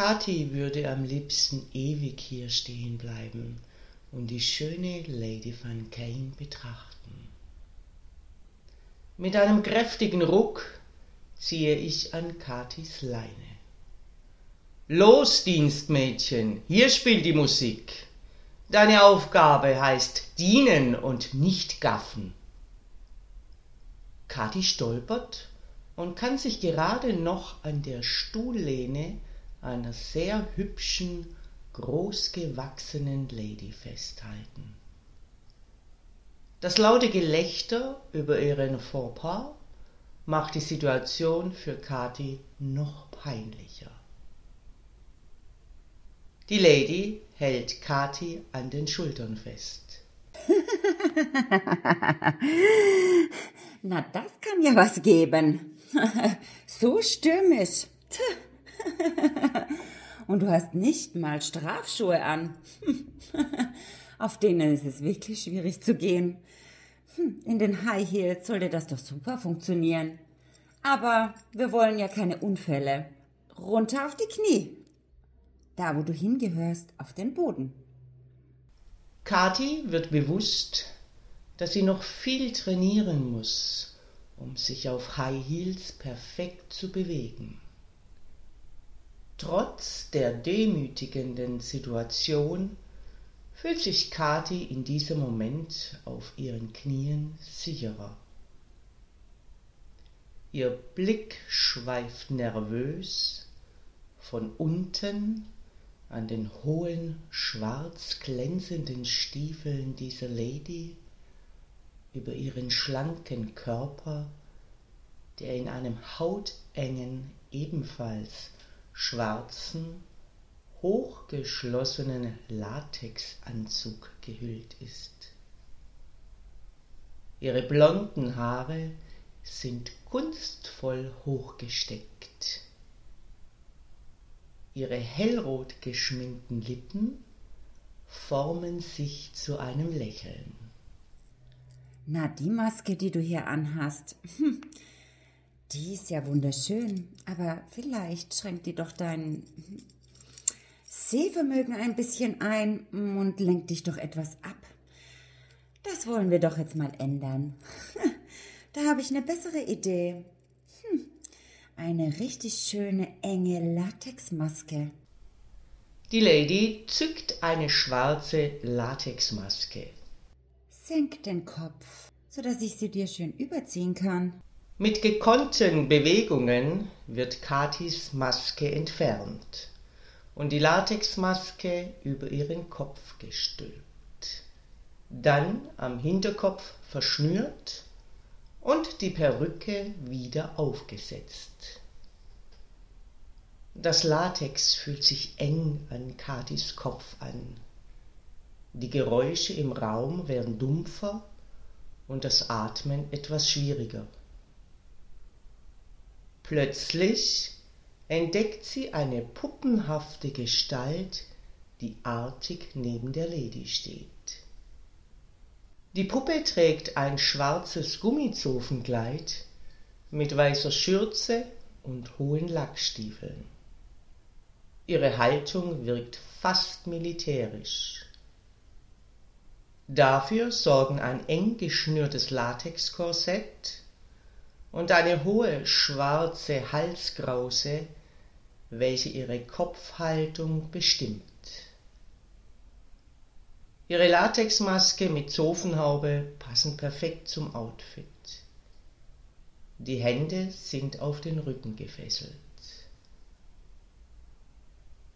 Kathi würde am liebsten ewig hier stehen bleiben und die schöne Lady van Kane betrachten. Mit einem kräftigen Ruck ziehe ich an Kathis Leine. Los, Dienstmädchen, hier spielt die Musik. Deine Aufgabe heißt dienen und nicht gaffen. Kathi stolpert und kann sich gerade noch an der Stuhllehne einer sehr hübschen, großgewachsenen Lady festhalten. Das laute Gelächter über ihren Fauxpas macht die Situation für Kathi noch peinlicher. Die Lady hält Kathi an den Schultern fest. Na, das kann ja was geben. so stürmisch. Und du hast nicht mal Strafschuhe an. Auf denen ist es wirklich schwierig zu gehen. Hm, in den High Heels sollte das doch super funktionieren. Aber wir wollen ja keine Unfälle. Runter auf die Knie. Da, wo du hingehörst, auf den Boden. Kathi wird bewusst, dass sie noch viel trainieren muss, um sich auf High Heels perfekt zu bewegen. Trotz der demütigenden Situation fühlt sich Kathi in diesem Moment auf ihren Knien sicherer. Ihr Blick schweift nervös von unten an den hohen, schwarz glänzenden Stiefeln dieser Lady über ihren schlanken Körper, der in einem hautengen, ebenfalls schwarzen, hochgeschlossenen Latexanzug gehüllt ist. Ihre blonden Haare sind kunstvoll hochgesteckt. Ihre hellrot geschminkten Lippen formen sich zu einem Lächeln. Na, die Maske, die du hier anhast, hm, die ist ja wunderschön, aber vielleicht schränkt die doch dein Sehvermögen ein bisschen ein und lenkt dich doch etwas ab. Das wollen wir doch jetzt mal ändern. Da habe ich eine bessere Idee. Hm, eine richtig schöne enge Latexmaske. Die Lady zückt eine schwarze Latexmaske. Senk den Kopf, sodass ich sie dir schön überziehen kann. Mit gekonnten Bewegungen wird Katis Maske entfernt und die Latexmaske über ihren Kopf gestülpt, dann am Hinterkopf verschnürt und die Perücke wieder aufgesetzt. Das Latex fühlt sich eng an Katis Kopf an. Die Geräusche im Raum werden dumpfer und das Atmen etwas schwieriger. Plötzlich entdeckt sie eine puppenhafte Gestalt, die artig neben der Lady steht. Die Puppe trägt ein schwarzes Gummizofenkleid mit weißer Schürze und hohen Lackstiefeln. Ihre Haltung wirkt fast militärisch. Dafür sorgen ein eng geschnürtes Latexkorsett und eine hohe schwarze Halskrause, welche ihre Kopfhaltung bestimmt. Ihre Latexmaske mit Zofenhaube passen perfekt zum Outfit. Die Hände sind auf den Rücken gefesselt.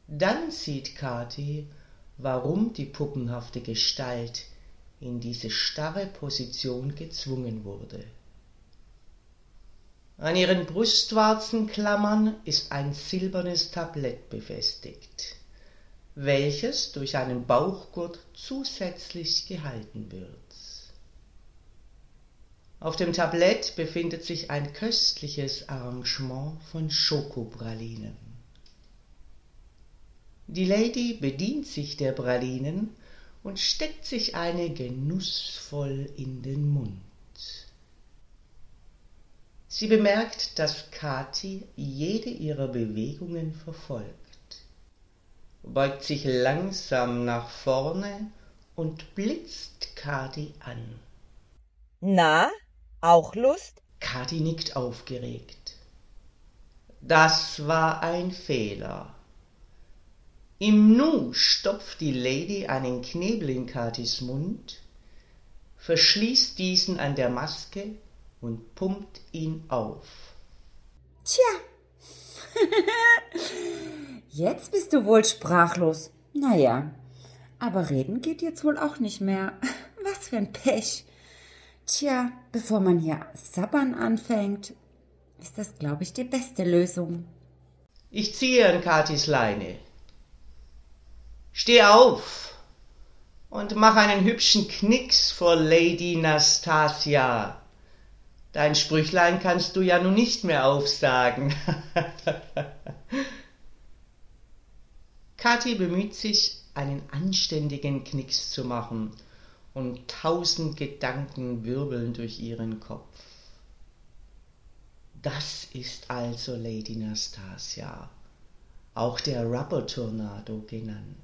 Dann sieht Kathi, warum die puppenhafte Gestalt in diese starre Position gezwungen wurde. An ihren Brustwarzenklammern ist ein silbernes Tablett befestigt. welches durch einen Bauchgurt zusätzlich gehalten wird. Auf dem Tablett befindet sich ein köstliches Arrangement von Schokopralinen. Die Lady bedient sich der Pralinen und steckt sich eine genussvoll in den Mund. Sie bemerkt, dass Kathi jede ihrer Bewegungen verfolgt, beugt sich langsam nach vorne und blitzt Kathi an. Na, auch Lust? Kathi nickt aufgeregt. Das war ein Fehler. Im Nu stopft die Lady einen Knebel in Katis Mund, verschließt diesen an der Maske und pumpt ihn auf. Tja, jetzt bist du wohl sprachlos. Naja, aber reden geht jetzt wohl auch nicht mehr. Was für ein Pech. Tja, bevor man hier sabbern anfängt, ist das, glaube ich, die beste Lösung. Ich ziehe an Katis Leine. Steh auf und mach einen hübschen Knicks vor Lady Nastasia. Dein Sprüchlein kannst du ja nun nicht mehr aufsagen. Kathi bemüht sich, einen anständigen Knicks zu machen, und tausend Gedanken wirbeln durch ihren Kopf. Das ist also Lady Nastasia, auch der Rubber Tornado genannt,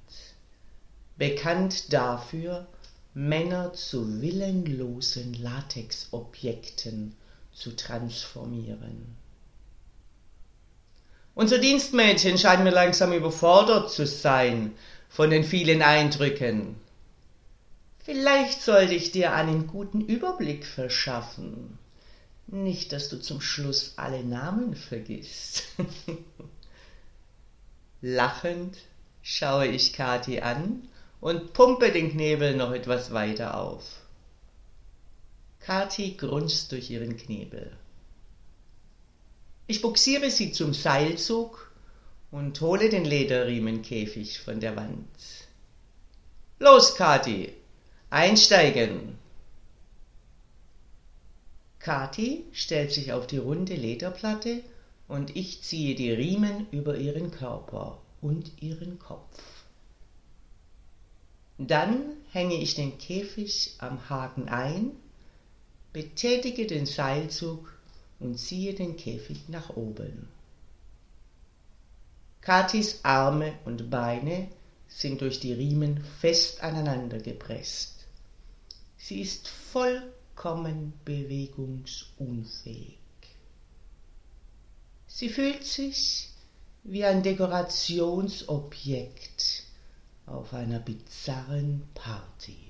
bekannt dafür, Männer zu willenlosen Latexobjekten zu transformieren. Unser Dienstmädchen scheint mir langsam überfordert zu sein von den vielen Eindrücken. Vielleicht sollte ich dir einen guten Überblick verschaffen. Nicht, dass du zum Schluss alle Namen vergisst. Lachend schaue ich Kathi an und pumpe den Knebel noch etwas weiter auf. Kathi grunzt durch ihren Knebel. Ich buxiere sie zum Seilzug und hole den Lederriemenkäfig von der Wand. Los, Kathi, einsteigen! Kathi stellt sich auf die runde Lederplatte und ich ziehe die Riemen über ihren Körper und ihren Kopf. Dann hänge ich den Käfig am Haken ein, betätige den Seilzug und ziehe den Käfig nach oben. Katis Arme und Beine sind durch die Riemen fest aneinander gepresst. Sie ist vollkommen bewegungsunfähig. Sie fühlt sich wie ein Dekorationsobjekt auf einer bizarren Party.